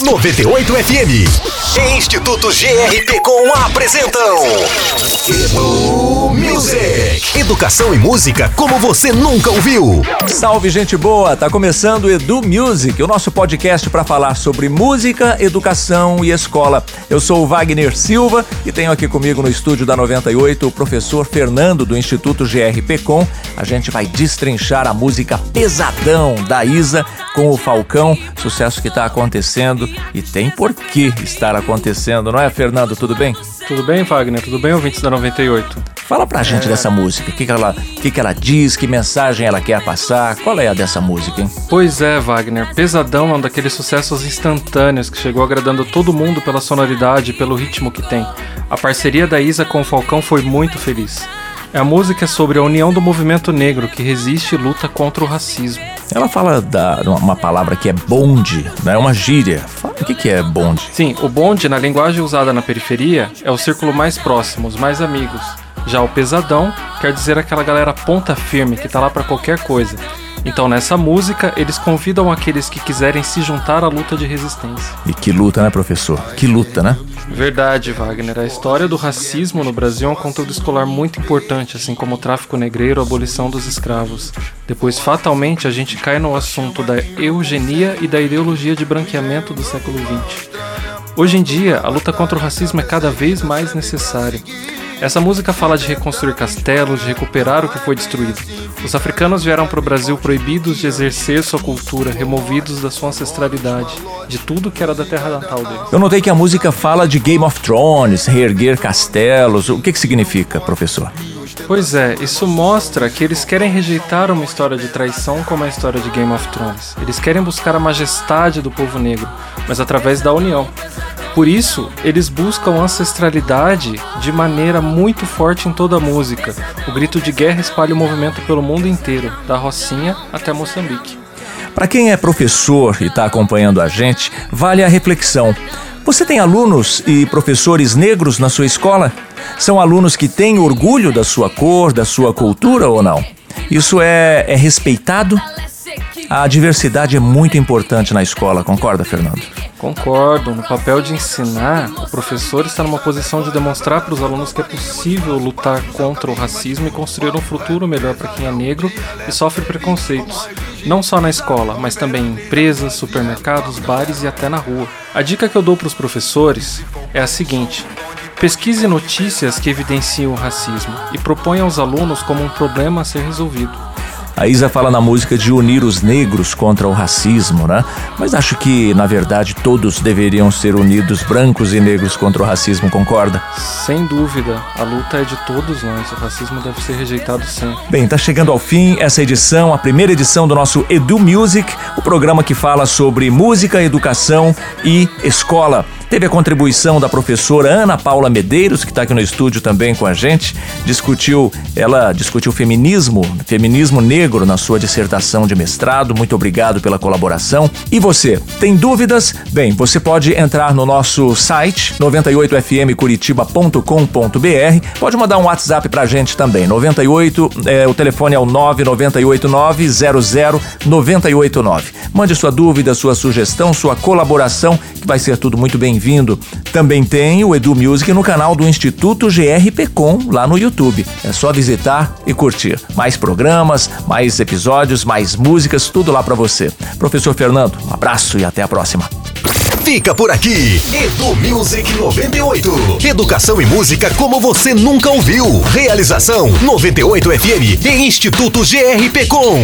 98 FM. Instituto GRP com apresentam. Edu Music. Educação e música como você nunca ouviu. Salve gente boa, tá começando o Edu Music, o nosso podcast para falar sobre música, educação e escola. Eu sou o Wagner Silva e tenho aqui comigo no estúdio da 98 o professor Fernando do Instituto GRP Com. A gente vai destrinchar a música Pesadão da Isa com o Falcão, sucesso que está acontecendo e tem por que estar acontecendo, não é, Fernando? Tudo bem? Tudo bem, Wagner? Tudo bem, ouvintes da 98? Fala pra gente é... dessa música. O que, que, ela, que, que ela diz, que mensagem ela quer passar? Qual é a dessa música, hein? Pois é, Wagner. Pesadão é um daqueles sucessos instantâneos que chegou agradando todo mundo pela sonoridade e pelo ritmo que tem. A parceria da Isa com o Falcão foi muito feliz. A música é sobre a união do movimento negro que resiste e luta contra o racismo. Ela fala da uma palavra que é bonde, né? É uma gíria. O que, que é bonde? Sim, o bonde, na linguagem usada na periferia, é o círculo mais próximo, os mais amigos. Já o pesadão quer dizer aquela galera ponta firme que tá lá para qualquer coisa. Então nessa música eles convidam aqueles que quiserem se juntar à luta de resistência. E que luta, né, professor? Que luta, né? Verdade, Wagner. A história do racismo no Brasil é um conteúdo escolar muito importante, assim como o tráfico negreiro, a abolição dos escravos. Depois, fatalmente, a gente cai no assunto da eugenia e da ideologia de branqueamento do século XX. Hoje em dia, a luta contra o racismo é cada vez mais necessária. Essa música fala de reconstruir castelos, de recuperar o que foi destruído. Os africanos vieram para o Brasil proibidos de exercer sua cultura, removidos da sua ancestralidade, de tudo que era da terra natal deles. Eu notei que a música fala de Game of Thrones, reerguer castelos. O que, que significa, professor? Pois é, isso mostra que eles querem rejeitar uma história de traição como a história de Game of Thrones. Eles querem buscar a majestade do povo negro, mas através da união. Por isso, eles buscam ancestralidade de maneira muito forte em toda a música. O grito de guerra espalha o movimento pelo mundo inteiro, da Rocinha até Moçambique. Para quem é professor e está acompanhando a gente, vale a reflexão. Você tem alunos e professores negros na sua escola? São alunos que têm orgulho da sua cor, da sua cultura ou não? Isso é, é respeitado? A diversidade é muito importante na escola, concorda, Fernando? Concordo. No papel de ensinar, o professor está numa posição de demonstrar para os alunos que é possível lutar contra o racismo e construir um futuro melhor para quem é negro e sofre preconceitos. Não só na escola, mas também em empresas, supermercados, bares e até na rua. A dica que eu dou para os professores é a seguinte: pesquise notícias que evidenciam o racismo e proponha aos alunos como um problema a ser resolvido. A Isa fala na música de unir os negros contra o racismo, né? Mas acho que, na verdade, todos deveriam ser unidos, brancos e negros, contra o racismo, concorda? Sem dúvida. A luta é de todos nós. O racismo deve ser rejeitado sempre. Bem, tá chegando ao fim essa edição, a primeira edição do nosso Edu Music, o programa que fala sobre música, educação e escola. Teve a contribuição da professora Ana Paula Medeiros, que está aqui no estúdio também com a gente. Discutiu, ela discutiu feminismo, feminismo negro na sua dissertação de mestrado. Muito obrigado pela colaboração. E você, tem dúvidas? Bem, você pode entrar no nosso site 98fmcuritiba.com.br. Pode mandar um WhatsApp pra gente também. 98, é, o telefone é o 998900989. Mande sua dúvida, sua sugestão, sua colaboração, que vai ser tudo muito bem bem-vindo. Também tem o Edu Music no canal do Instituto GRPcom lá no YouTube. É só visitar e curtir. Mais programas, mais episódios, mais músicas, tudo lá para você. Professor Fernando, um abraço e até a próxima. Fica por aqui, Edu Music 98. Educação e música como você nunca ouviu. Realização 98 FM e Instituto GRPcom.